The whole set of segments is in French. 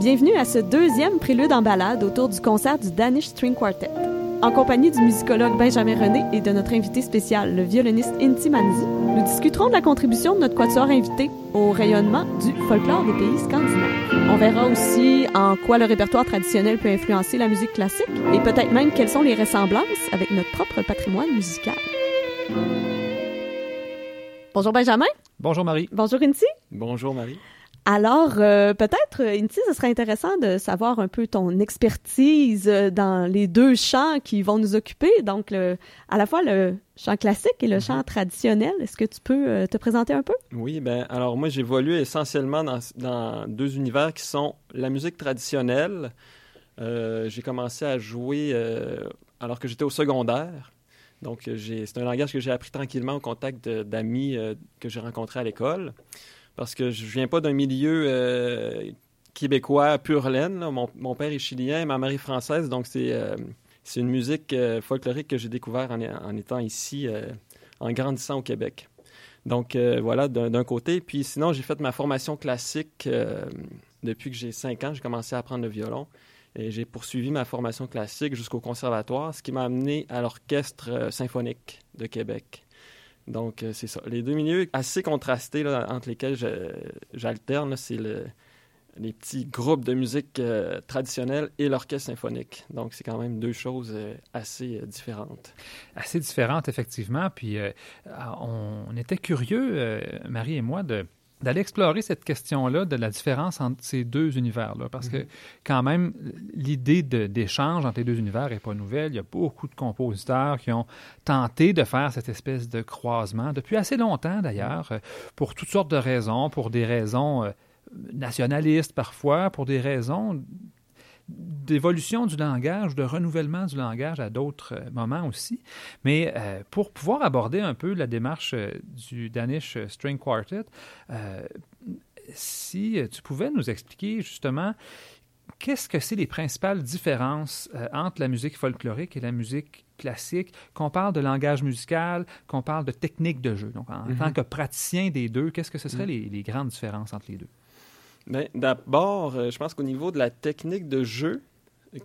Bienvenue à ce deuxième prélude en balade autour du concert du Danish String Quartet. En compagnie du musicologue Benjamin René et de notre invité spécial, le violoniste Inti Manzi, nous discuterons de la contribution de notre quatuor invité au rayonnement du folklore des pays scandinaves. On verra aussi en quoi le répertoire traditionnel peut influencer la musique classique et peut-être même quelles sont les ressemblances avec notre propre patrimoine musical. Bonjour Benjamin. Bonjour Marie. Bonjour Inti. Bonjour Marie. Alors, euh, peut-être, Inti, ce serait intéressant de savoir un peu ton expertise euh, dans les deux chants qui vont nous occuper, donc le, à la fois le chant classique et le Mhm. chant traditionnel. Est-ce que tu peux euh, te présenter un peu? Oui, ben alors moi j'évolue essentiellement dans, dans deux univers qui sont la musique traditionnelle. Euh, j'ai commencé à jouer euh, alors que j'étais au secondaire. Donc euh, c'est un langage que j'ai appris tranquillement au contact d'amis euh, que j'ai rencontrés à l'école. Parce que je viens pas d'un milieu euh, québécois pur laine. Mon, père est chilien, ma mère est française, donc c'est euh, une musique euh, folklorique que j'ai découvert en, en étant ici, en grandissant au Québec. Donc voilà, d'un côté. Puis sinon, j'ai fait ma formation classique depuis que j'ai 5 ans. J'ai commencé à apprendre le violon. Et j'ai poursuivi ma formation classique jusqu'au conservatoire, ce qui m'a amené à l'Orchestre symphonique de Québec. Donc, euh, c'est ça. Les deux milieux assez contrastés entre lesquels j'alterne, c'est le- les petits groupes de musique euh, traditionnelle et l'orchestre symphonique. Donc, c'est quand même deux choses euh, assez différentes. Assez différente, effectivement. Puis euh, on, était curieux, Marie et moi, de d'aller explorer cette question-là de la différence entre ces deux univers-là. Parce que, quand même, l'idée d'échange entre les deux univers n'est pas nouvelle. Il y a beaucoup de compositeurs qui ont tenté de faire cette espèce de croisement depuis assez longtemps, d'ailleurs, euh, pour toutes sortes de raisons, pour des raisons euh, nationalistes parfois, pour des raisons d'évolution du langage, de renouvellement du langage à d'autres euh, moments aussi. Mais euh, pour pouvoir aborder un peu la démarche euh, du Danish String Quartet, euh, si tu pouvais nous expliquer justement qu'est-ce que c'est les principales différences euh, entre la musique folklorique et la musique classique, qu'on parle de langage musical, qu'on parle de technique de jeu. Donc, en Mhm. tant que praticien des deux, qu'est-ce que ce seraient les, les grandes différences entre les deux? Ben, D'abord, euh, je pense qu'au niveau de la technique de jeu,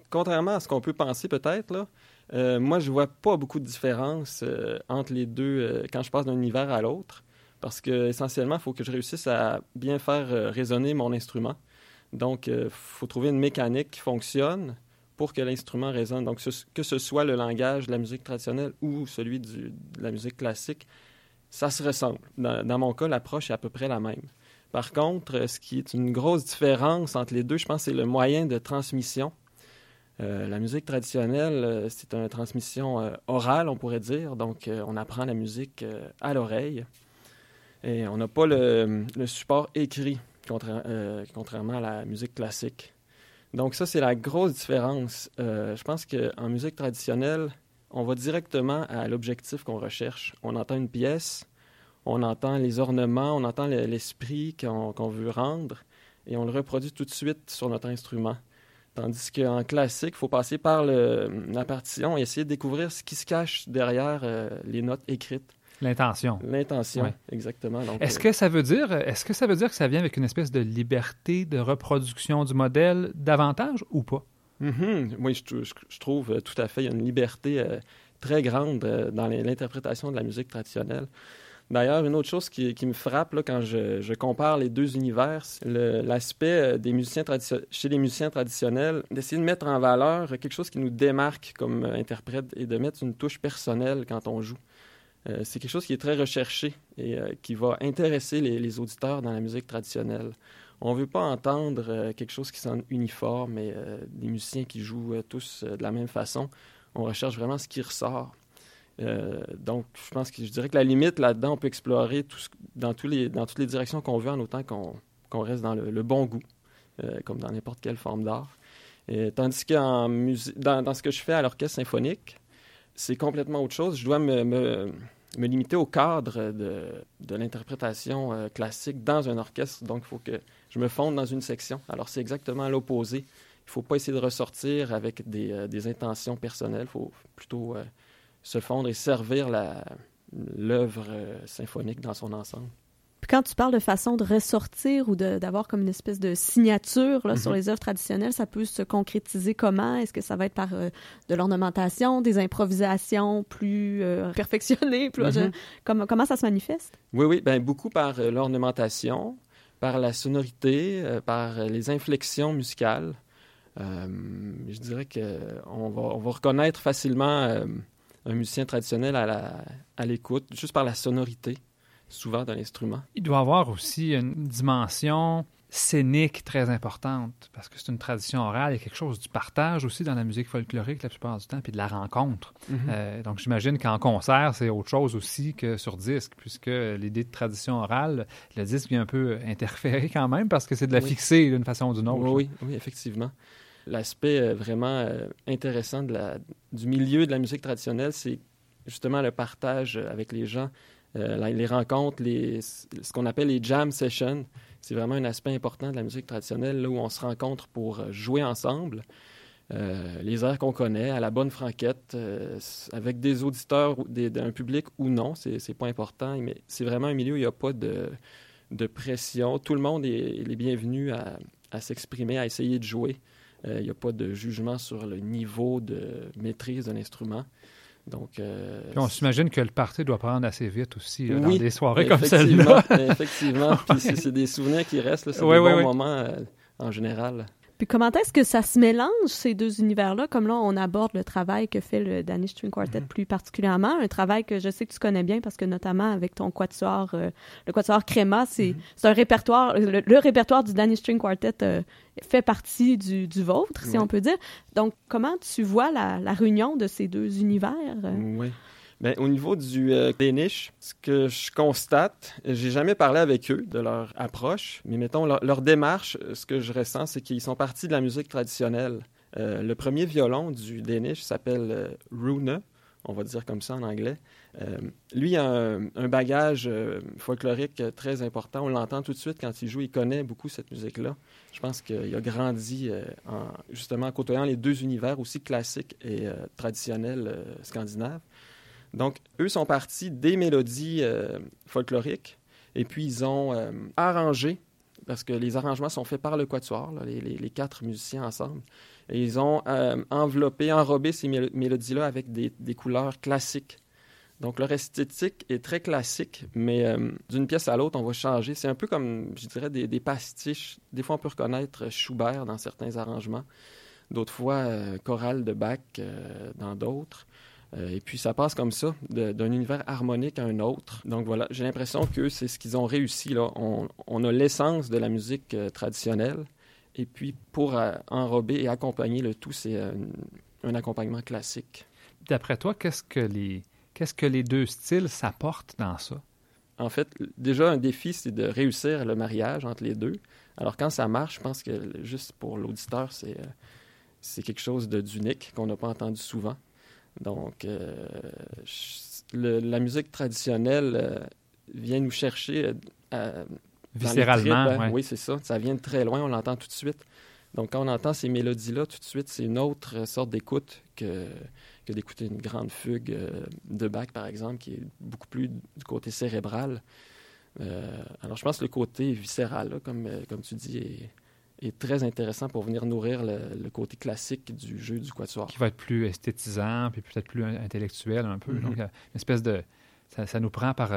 contrairement à ce qu'on peut penser peut-être, euh, moi, je vois pas beaucoup de différence euh, entre les deux quand je passe d'un univers à l'autre. Parce que essentiellement, il faut que je réussisse à bien faire résonner mon instrument. Donc, il faut trouver une mécanique qui fonctionne pour que l'instrument résonne. Donc, que ce soit le langage de la musique traditionnelle ou celui de la musique classique, ça se ressemble. Dans mon cas, l'approche est à peu près la même. Par contre, euh, ce qui est une grosse différence entre les deux, je pense, c'est le moyen de transmission. Euh, la musique traditionnelle, euh, c'est une transmission orale, on pourrait dire. Donc, on apprend la musique à l'oreille. Et on n'a pas le, support écrit, contra- contrairement à la musique classique. Donc, ça, c'est la grosse différence. Je pense qu'en musique traditionnelle, on va directement à l'objectif qu'on recherche. On entend une pièce, on entend les ornements, on entend le- l'esprit qu'on veut rendre et on le reproduit tout de suite sur notre instrument. Tandis qu'en classique, il faut passer par le- la partition et essayer de découvrir ce qui se cache derrière euh, les notes écrites. L'intention. L'intention, Ouais. exactement. Est-ce euh, que ça veut dire est-ce que ça veut dire que ça vient avec une espèce de liberté de reproduction du modèle davantage ou pas? Mhm. Oui, je, trou- je- je trouve euh, tout à fait, il y a une liberté euh, très grande dans l'interprétation de la musique traditionnelle. D'ailleurs, une autre chose qui, me frappe quand je, compare les deux univers, l'aspect euh, des musiciens chez les musiciens traditionnels, d'essayer de mettre en valeur quelque chose qui nous démarque comme euh, interprète et de mettre une touche personnelle quand on joue. Euh, c'est quelque chose qui est très recherché et qui va intéresser les, auditeurs dans la musique traditionnelle. On ne veut pas entendre quelque chose qui sonne uniforme et des musiciens qui jouent tous de la même façon. On recherche vraiment ce qui ressort. Euh, donc, je pense que je dirais que la limite là-dedans, on peut explorer dans, tous les, dans toutes les directions qu'on veut en autant qu'on qu'on reste dans le, bon goût, euh, comme dans n'importe quelle forme d'art. Tandis musique, dans, dans ce que je fais à l'orchestre symphonique, c'est complètement autre chose. Je dois me, me, limiter au cadre de, de l'interprétation euh, classique dans un orchestre. Donc, il faut que je me fonde dans une section. Alors, c'est exactement l'opposé. Il ne faut pas essayer de ressortir avec des, des intentions personnelles. Il faut plutôt se fondre et servir l'œuvre euh, symphonique dans son ensemble. Puis quand tu parles de façon de ressortir ou d'avoir comme une espèce de signature là, sur Mhm. les œuvres traditionnelles, ça peut se concrétiser comment? Est-ce que ça va être par euh, de l'ornementation, des improvisations plus euh, perfectionnées? Plus, Mhm. je- comment, comment ça se manifeste? Oui, oui, ben beaucoup par euh, l'ornementation, par la sonorité, par les inflexions musicales. Je dirais qu'on va, on va reconnaître facilement un musicien traditionnel à l'écoute, juste par la sonorité, souvent dans l'instrument. Il doit avoir aussi une dimension scénique très importante, parce que c'est une tradition orale, il y a quelque chose du partage aussi dans la musique folklorique la plupart du temps, puis de la rencontre. Euh, donc j'imagine qu'en concert, c'est autre chose aussi que sur disque, puisque l'idée de tradition orale, le disque vient un peu interférer quand même, parce que c'est de la Oui. fixer d'une façon ou d'une autre. Oui, oui, oui, effectivement. L'aspect euh, vraiment euh, intéressant du milieu de la musique traditionnelle, c'est justement le partage euh, avec les gens, les rencontres, ce qu'on appelle les jam sessions. C'est vraiment un aspect important de la musique traditionnelle, là où on se rencontre pour jouer ensemble. Les airs qu'on connaît, à la bonne franquette, avec des auditeurs, d'un public ou non, c'est pas important, mais c'est vraiment un milieu où il n'y a pas de, pression. Tout le monde est, à, à s'exprimer, à essayer de jouer. Euh, Il n'y a pas de jugement sur le niveau de maîtrise de l'instrument. Donc, euh, on s'imagine que le party doit prendre assez vite aussi, là, Oui, dans des soirées comme celle-là. effectivement. Puis c'est des souvenirs qui restent. C'est Ouais, des ouais, bons moments euh, en général. Puis comment est-ce que ça se mélange, ces deux univers-là? Comme là, on aborde le travail que fait le Danish String Quartet Mhm. plus particulièrement, un travail que je sais que tu connais bien parce que notamment avec ton quatuor, euh, le quatuor Créma, c'est Mhm. un répertoire, le, le répertoire du Danish String Quartet euh, fait partie du, du vôtre, si on peut dire. Donc, comment tu vois la, la réunion de ces deux univers? euh? Oui. Ben, au niveau du euh, ce que je constate, j'ai jamais parlé avec eux de leur approche, mais mettons leur, démarche, euh, ce que je ressens, c'est qu'ils sont partis de la musique traditionnelle. Euh, le premier violon du Danish s'appelle euh, Rune, on va dire comme ça en anglais. Euh, lui a un, bagage folklorique très important. On l'entend tout de suite quand il joue. Il connaît beaucoup cette musique-là. Je pense qu'il a grandi en, justement en côtoyant les deux univers aussi classiques et traditionnels euh, scandinaves. Donc, eux sont partis des mélodies euh, folkloriques et puis ils ont euh, arrangé, parce que les arrangements sont faits par le quatuor, les, quatre musiciens ensemble, et ils ont euh, enveloppé, enrobé ces mélo- mélodies-là avec des, couleurs classiques. Donc, leur esthétique est très classique, mais d'une pièce à l'autre, on va changer. C'est un peu comme, je dirais, des, des pastiches. Des fois, on peut reconnaître Schubert dans certains arrangements, d'autres fois, chorale de Bach dans d'autres. Euh, et puis ça passe comme ça, d'un univers harmonique à un autre. Donc voilà, j'ai l'impression que c'est ce qu'ils ont réussi. Là. On, on a l'essence de la musique euh, traditionnelle. Et puis pour euh, enrober et accompagner le tout, c'est un accompagnement classique. D'après toi, qu'est-ce que les qu'est-ce que les deux styles s'apportent dans ça? En fait, déjà, un défi, c'est de réussir le mariage entre les deux. Alors quand ça marche, je pense que juste pour l'auditeur, c'est c'est quelque chose d'unique qu'on n'a pas entendu souvent. Donc, euh, le- la musique traditionnelle euh, vient nous chercher euh, Viscéralement, tripes, hein. ouais. Oui, c'est ça. Ça vient de très loin, on l'entend tout de suite. Donc, quand on entend ces mélodies-là, tout de suite, c'est une autre sorte d'écoute que, que d'écouter une grande fugue euh, de Bach, par exemple, qui est beaucoup plus du côté cérébral. Alors, je pense que le côté viscéral, là, comme, comme tu dis, est, est très intéressant pour venir nourrir le, le côté classique du jeu du quatuor. qui va être plus esthétisant, puis peut-être plus intellectuel un peu. Mhm. Donc, euh, une espèce de... Ça, ça nous prend par...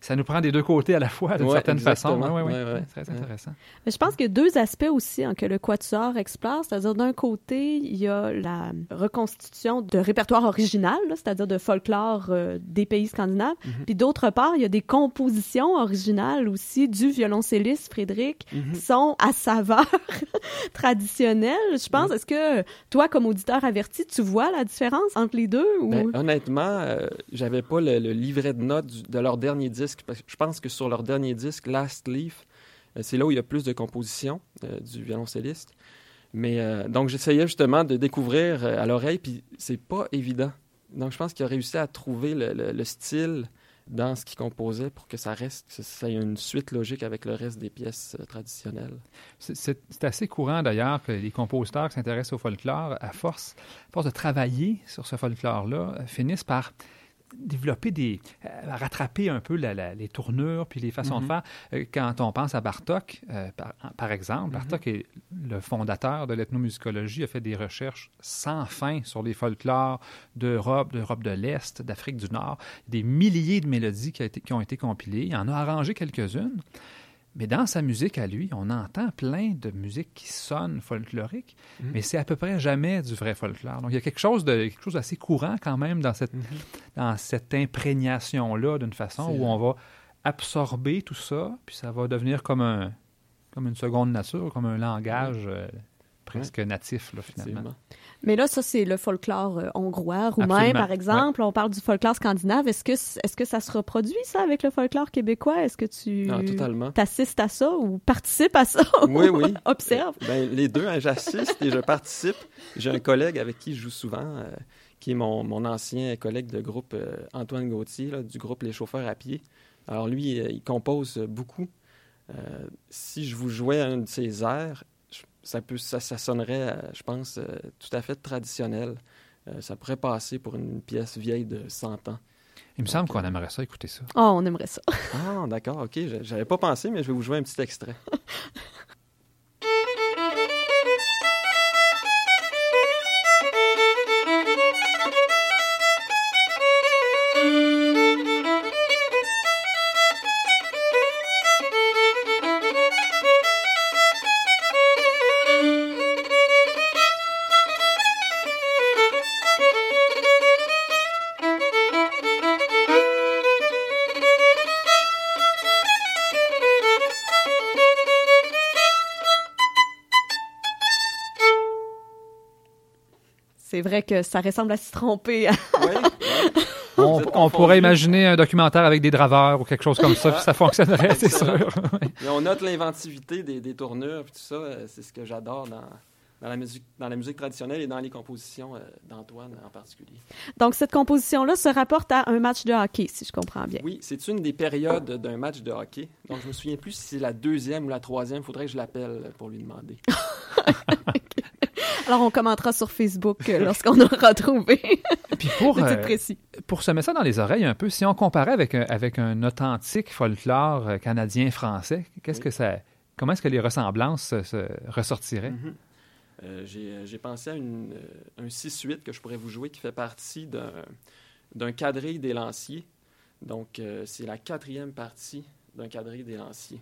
ça nous prend des deux côtés à la fois, d'une Ouais, certaine façon. exactement. Ouais, ouais, ouais. Ouais, ouais. Très Ouais. intéressant. Mais je pense qu'il y a deux aspects aussi hein, que le quatuor explore, c'est-à-dire d'un côté, il y a la reconstitution de répertoire original, c'est-à-dire de folklore euh, des pays scandinaves, Mhm. puis d'autre part, il y a des compositions originales aussi du violoncelliste Frédéric Mhm. qui sont à saveur traditionnelle. Je pense, est-ce que toi, comme auditeur averti, tu vois la différence entre les deux ou... Ben, honnêtement, euh, j'avais pas le, le livret de notes du- de leur dernier disque. Je pense que sur leur dernier disque, Last Leaf, euh, c'est là où il y a plus de compositions euh, du violoncelliste. Mais euh, donc j'essayais justement de découvrir à l'oreille, puis c'est pas évident. Donc je pense qu'il a réussi à trouver le, le- le style dans ce qu'il composait pour que ça reste, que ça ait une suite logique avec le reste des pièces traditionnelles. C'est- assez courant d'ailleurs que les compositeurs qui s'intéressent au folklore, à force, à force de travailler sur ce folklore-là, finissent par développer des, rattraper un peu les tournures puis les façons de mhm. faire. quand on pense à Bartok, par, exemple, mhm. Bartok est le fondateur de l'ethnomusicologie, a fait des recherches sans fin sur les folklores d'Europe, d'Europe de l'Est, d'Afrique du Nord. Des milliers de mélodies qui, qui ont été compilées. Il en a arrangé quelques-unes. Mais dans sa musique à lui, on entend plein de musique qui sonne folklorique, mhm. mais c'est à peu près jamais du vrai folklore. Donc il y a quelque chose de quelque chose d'assez courant quand même dans cette, mhm. dans cette imprégnation-là, d'une façon où on va absorber tout ça, puis ça va devenir comme un comme une seconde nature, comme un langage euh, presque natif, là, finalement. Mais là, ça, c'est le folklore euh, hongrois, roumain, par exemple. On parle du folklore scandinave. Est-ce que, est-ce que ça se reproduit, ça, avec le folklore québécois? Est-ce que tu ah, assistes à ça ou participes à ça? Oui, oui. Observe? Ben, les deux, hein, j'assiste et je participe. J'ai un collègue avec qui je joue souvent, euh, qui est mon, mon, ancien collègue de groupe, euh, Antoine Gauthier, du groupe Les Chauffeurs à pied. Alors lui, il compose beaucoup. si je vous jouais un de ses airs, ça, peut, ça, sonnerait, euh, je pense, euh, tout à fait traditionnel. Euh, ça pourrait passer pour une pièce vieille de 100 ans. Il me semble qu'on aimerait ça, écouter ça. Oh, on aimerait ça. ah, d'accord, ok. J'avais pas pensé, mais je vais vous jouer un petit extrait. c'est vrai que ça ressemble à s'y tromper. On, pourrait imaginer un documentaire avec des draveurs ou quelque chose comme ça, puis ça fonctionnerait, c'est sûr. on note l'inventivité des, des, tournures, puis tout ça, euh, c'est ce que j'adore dans, dans, la musique, dans la musique traditionnelle et dans les compositions euh, d'Antoine en particulier. Donc, cette composition-là se rapporte à un match de hockey, si je comprends bien. Oui, c'est une des périodes d'un match de hockey. Donc, je me souviens plus si c'est la deuxième ou la troisième. Il faudrait que je l'appelle pour lui demander. Alors, on commentera sur Facebook euh, lorsqu'on aura trouvé. Puis pour, euh, précis. pour se mettre ça dans les oreilles un peu, si on comparait avec un, avec un authentique folklore euh, canadien-français, qu'est-ce que ça, comment est-ce que les ressemblances se, ressortiraient? Mm-hmm. J'ai pensé à une, un 6-8 que je pourrais vous jouer qui fait partie d'un quadrille des lanciers. Donc, c'est la quatrième partie d'un quadrille des lanciers.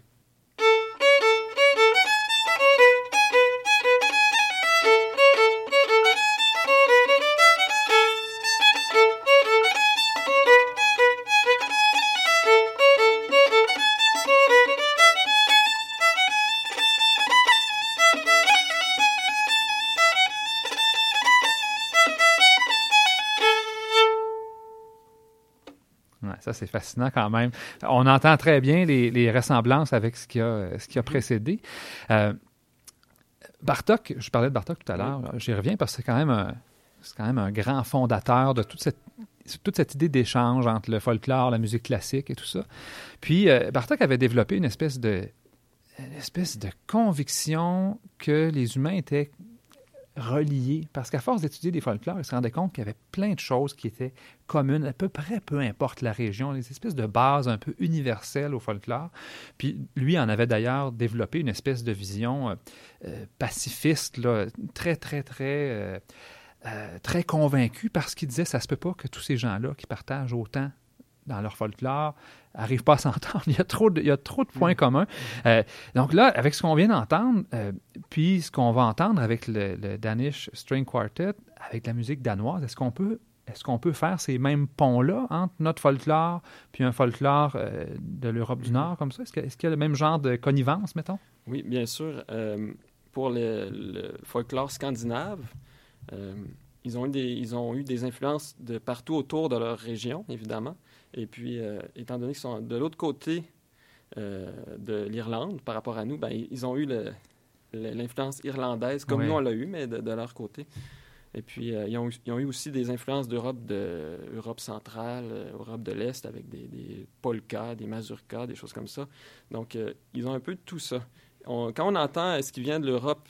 C'est fascinant quand même. On entend très bien les, ressemblances avec ce qui a, ce qui a mm-hmm. précédé. Euh, Bartok, je parlais de Bartok tout à l'heure, j'y reviens parce que c'est quand même un, c'est quand même un grand fondateur de toute cette toute cette idée d'échange entre le folklore, la musique classique et tout ça. Puis euh, Bartok avait développé une espèce de une espèce de conviction que les humains étaient reliés, parce qu'à force d'étudier des folklores, il se rendait compte qu'il y avait plein de choses qui étaient communes, à peu près, peu importe la région, des espèces de bases un peu universelles au folklore. Puis lui en avait d'ailleurs développé une espèce de vision euh, euh, pacifiste, très, très, très... Euh, très convaincu parce qu'il disait ça se peut pas que tous ces gens-là qui partagent autant dans leur folklore n'arrivent pas à s'entendre. Il y a trop de, il y a trop de points mm. communs. Euh, donc là, avec ce qu'on vient d'entendre, euh, puis ce qu'on va entendre avec le, Danish String Quartet, avec la musique danoise, est-ce qu'on peut est-ce qu'on peut faire ces mêmes ponts-là entre notre folklore puis un folklore euh, de l'Europe du mm. Nord comme ça? Est-ce, qu'il y a le même genre de connivence, mettons? Oui, bien sûr. pour le, folklore scandinave, ils, ont eu des, ils ont eu des influences de partout autour de leur région, évidemment. Et puis, euh, étant donné qu'ils sont de l'autre côté euh, de l'Irlande par rapport à nous, ben, ils ont eu l'influence irlandaise, comme nous on l'a eu, mais de, leur côté. Et puis, euh, ils, ont, ils, ont, eu aussi des influences d'Europe de, Europe centrale, Europe de l'Est, avec des, des, polkas, des mazurkas, des choses comme ça. Donc, ils ont un peu de tout ça. quand on entend ce qui vient de l'Europe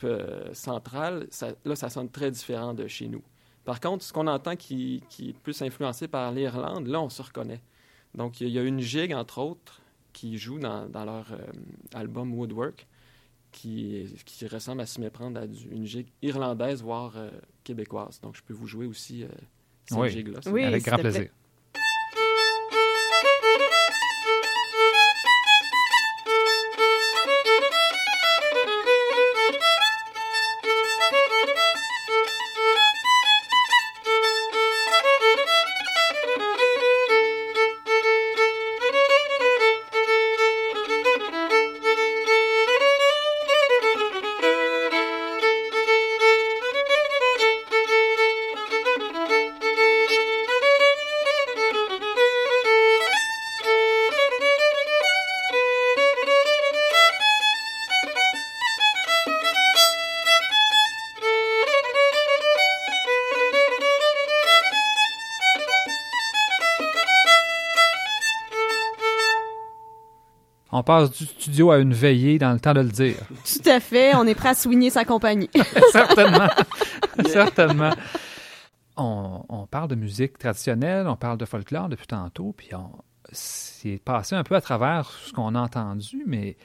centrale, ça, là, ça sonne très différent de chez nous Par contre, ce qu'on entend qui, qui, est plus influencé par l'Irlande, là, on se reconnaît. Donc, il y, a une gigue, entre autres, qui joue dans, dans leur euh, album Woodwork, qui, qui, ressemble à s'y méprendre à une gigue irlandaise, voire euh, québécoise. Donc, je peux vous jouer aussi euh, cette oui. gigue-là. Oui, Avec grand plaisir. Passe du studio à une veillée dans le temps de le dire. Tout à fait. On est prêt à soigner sa compagnie. Certainement. Certainement. On, on, parle de musique traditionnelle, on parle de folklore depuis tantôt, puis on c'est passé un peu à travers ce qu'on a entendu, mais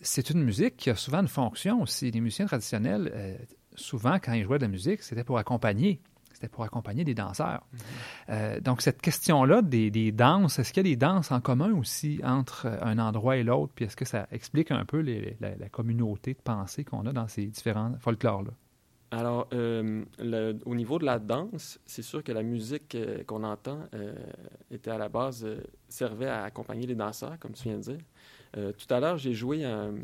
c'est une musique qui a souvent une fonction aussi. Les musiciens traditionnels, euh, souvent, quand ils jouaient de la musique, c'était pour accompagner c'était pour accompagner des danseurs. Mm -hmm. euh, donc, cette question-là des, des, danses, est-ce qu'il y a des danses en commun aussi entre un endroit et l'autre? Puis est-ce que ça explique un peu les, la, la, communauté de pensée qu'on a dans ces différents folklores-là? Alors, euh, le, au niveau de la danse, c'est sûr que la musique euh, qu'on entend euh, était à la base, servait à accompagner les danseurs, comme tu viens de dire. tout à l'heure, j'ai joué un,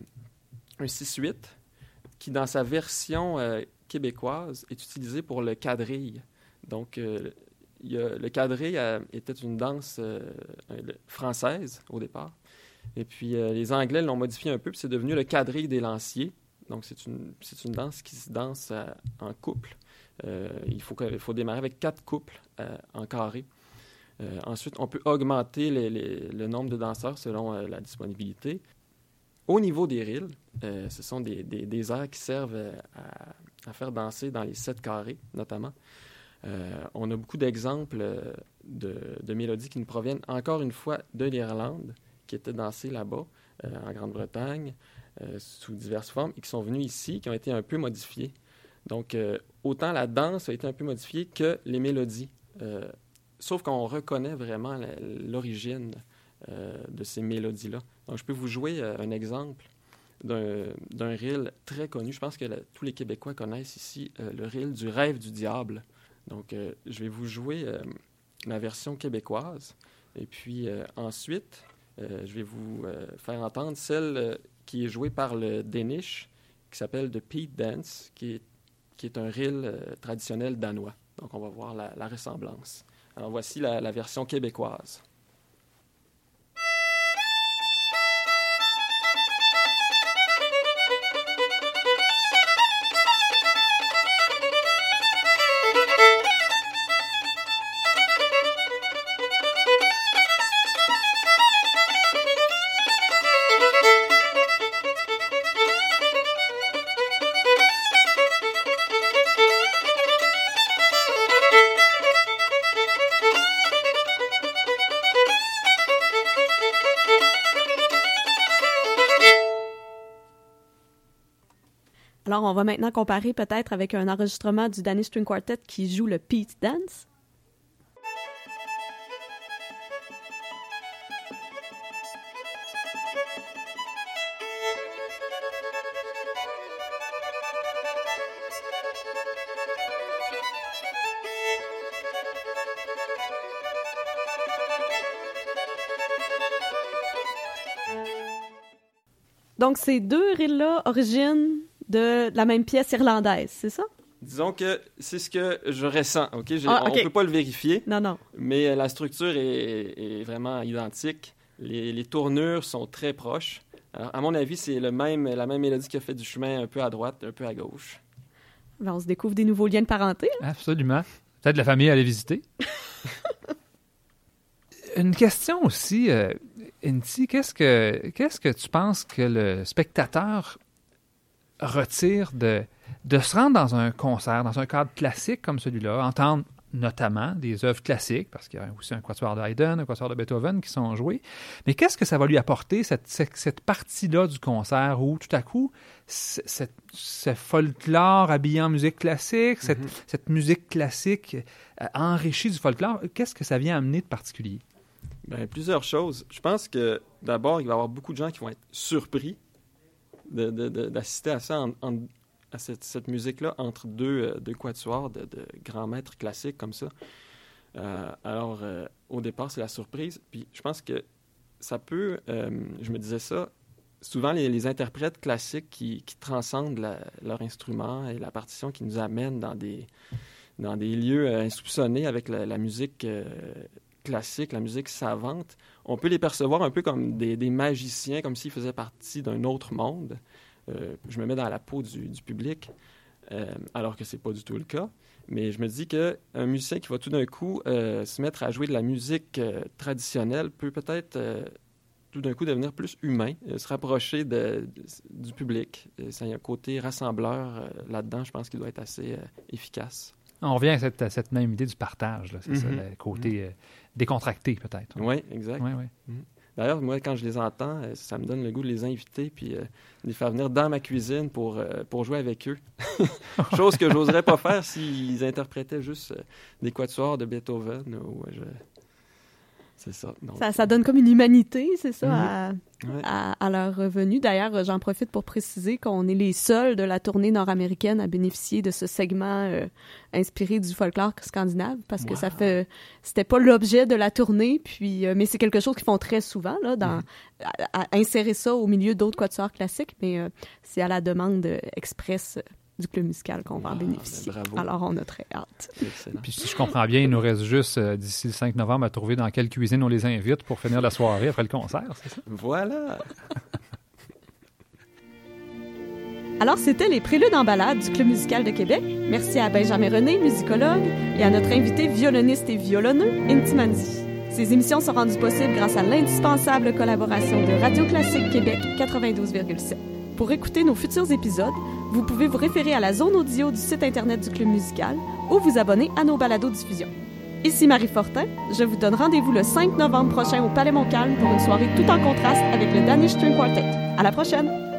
un 6-8 qui, dans sa version québécoise est utilisé pour le quadrille. Donc, euh, le quadrille euh, était une danse euh, française au départ. Et puis, les Anglais l'ont modifié un peu, puis c'est devenu le quadrille des lanciers. Donc, c'est une, une danse qui se danse en couple. il, faut, il faut démarrer avec quatre couples en carré. ensuite, on peut augmenter le nombre de danseurs selon la disponibilité. Au niveau des rilles, ce sont des, des, des airs qui servent à à faire danser dans les sept carrés, notamment. Euh, on a beaucoup d'exemples de, de, mélodies qui nous proviennent, encore une fois, de l'Irlande, qui étaient dansées là-bas, euh, en Grande-Bretagne, euh, sous diverses formes, et qui sont venues ici, qui ont été un peu modifiées. Donc, autant la danse a été un peu modifiée que les mélodies. sauf qu'on reconnaît vraiment l'origine de ces mélodies-là. Donc, je peux vous jouer un exemple d'un reel très connu. Je pense que tous les Québécois connaissent ici euh, le reel du rêve du diable. Donc, euh, je vais vous jouer euh, la version québécoise. Et puis ensuite, je vais vous faire entendre celle qui est jouée par le Danish, qui s'appelle The Pete Dance, qui est, qui est un reel traditionnel danois. Donc, on va voir la, la ressemblance. Alors, voici la version québécoise. On va maintenant comparer peut-être avec un enregistrement du Danish String Quartet qui joue le Pete Dance. Donc, ces deux reels-là originent de la même pièce irlandaise, c'est ça? Disons que c'est ce que je ressens, OK? Ah, okay. On ne peut pas le vérifier. Non, non. Mais la structure est, est vraiment identique. Les, les, tournures sont très proches. Alors, à mon avis, c'est le même, la même mélodie qui a fait du chemin un peu à droite, un peu à gauche. Ben, on se découvre des nouveaux liens de parenté. Hein? Absolument. Peut-être la famille à aller visiter. Une question aussi, euh, Inti, qu'est-ce que, qu'est-ce que tu penses que le spectateur retire de, de se rendre dans un concert, dans un cadre classique comme celui-là, entendre notamment des œuvres classiques, parce qu'il y a aussi un quatuor de Haydn, un quatuor de Beethoven qui sont joués. Mais qu'est-ce que ça va lui apporter, cette, cette, partie-là du concert où tout à coup, cette, ce folklore habillé en musique classique, cette, mm-hmm. cette musique classique euh, enrichie du folklore, qu'est-ce que ça vient amener de particulier? Bien, plusieurs choses. Je pense que d'abord, il va y avoir beaucoup de gens qui vont être surpris d'assister à ça à cette, musique-là entre deux, euh, deux quatuors de, grands maîtres classiques comme ça. Euh, alors, euh, au départ, c'est la surprise. Puis je pense que ça peut, je me disais ça, souvent les, interprètes classiques qui, transcendent leur instrument et la partition qui nous amènent dans des, dans des lieux insoupçonnés avec la, musique classique, la musique savante, on peut les percevoir un peu comme des, des magiciens, comme s'ils faisaient partie d'un autre monde. Euh, je me mets dans la peau du, public, euh, alors que c'est pas du tout le cas. Mais je me dis qu'un musicien qui va tout d'un coup euh, se mettre à jouer de la musique traditionnelle peut peut-être tout d'un coup devenir plus humain, se rapprocher du public. ça y a un côté rassembleur là-dedans, je pense qu'il doit être assez efficace. On revient à cette, même idée du partage, c'est ça, mm-hmm. le côté mm-hmm. Décontracté peut-être. Oui, exact. Oui, oui. Mm-hmm. D'ailleurs, moi, quand je les entends, euh, ça me donne le goût de les inviter puis euh, de les faire venir dans ma cuisine pour, euh, pour jouer avec eux. Chose que j'oserais pas faire s'ils interprétaient juste des quatuors de Beethoven ou je, c'est ça, ça, donne comme une humanité, c'est ça, mhm. à, leur revenu. D'ailleurs, j'en profite pour préciser qu'on est les seuls de la tournée nord-américaine à bénéficier de ce segment euh, inspiré du folklore scandinave, parce que ça fait, c'était pas l'objet de la tournée, puis, euh, mais c'est quelque chose qu'ils font très souvent, là, dans, à, insérer ça au milieu d'autres quatuors classiques, mais euh, c'est à la demande express du club musical qu'on va en ah, bénéficier. Alors, on a très hâte. Puis, si je comprends bien, il nous reste juste euh, d'ici le 5 novembre à trouver dans quelle cuisine on les invite pour finir la soirée après le concert, c'est ça? Voilà! Alors, c'était les préludes en balade du Club musical de Québec. Merci à Benjamin René, musicologue, et à notre invité violoniste et violonneux, Inti Ces émissions sont rendues possibles grâce à l'indispensable collaboration de Radio Classique Québec 92,7. Pour écouter nos futurs épisodes, vous pouvez vous référer à la zone audio du site Internet du Club musical ou vous abonner à nos balados-diffusions. Ici Marie Fortin, je vous donne rendez-vous le 5 novembre prochain au Palais Montcalm pour une soirée tout en contraste avec le Danish String Quartet. À la prochaine!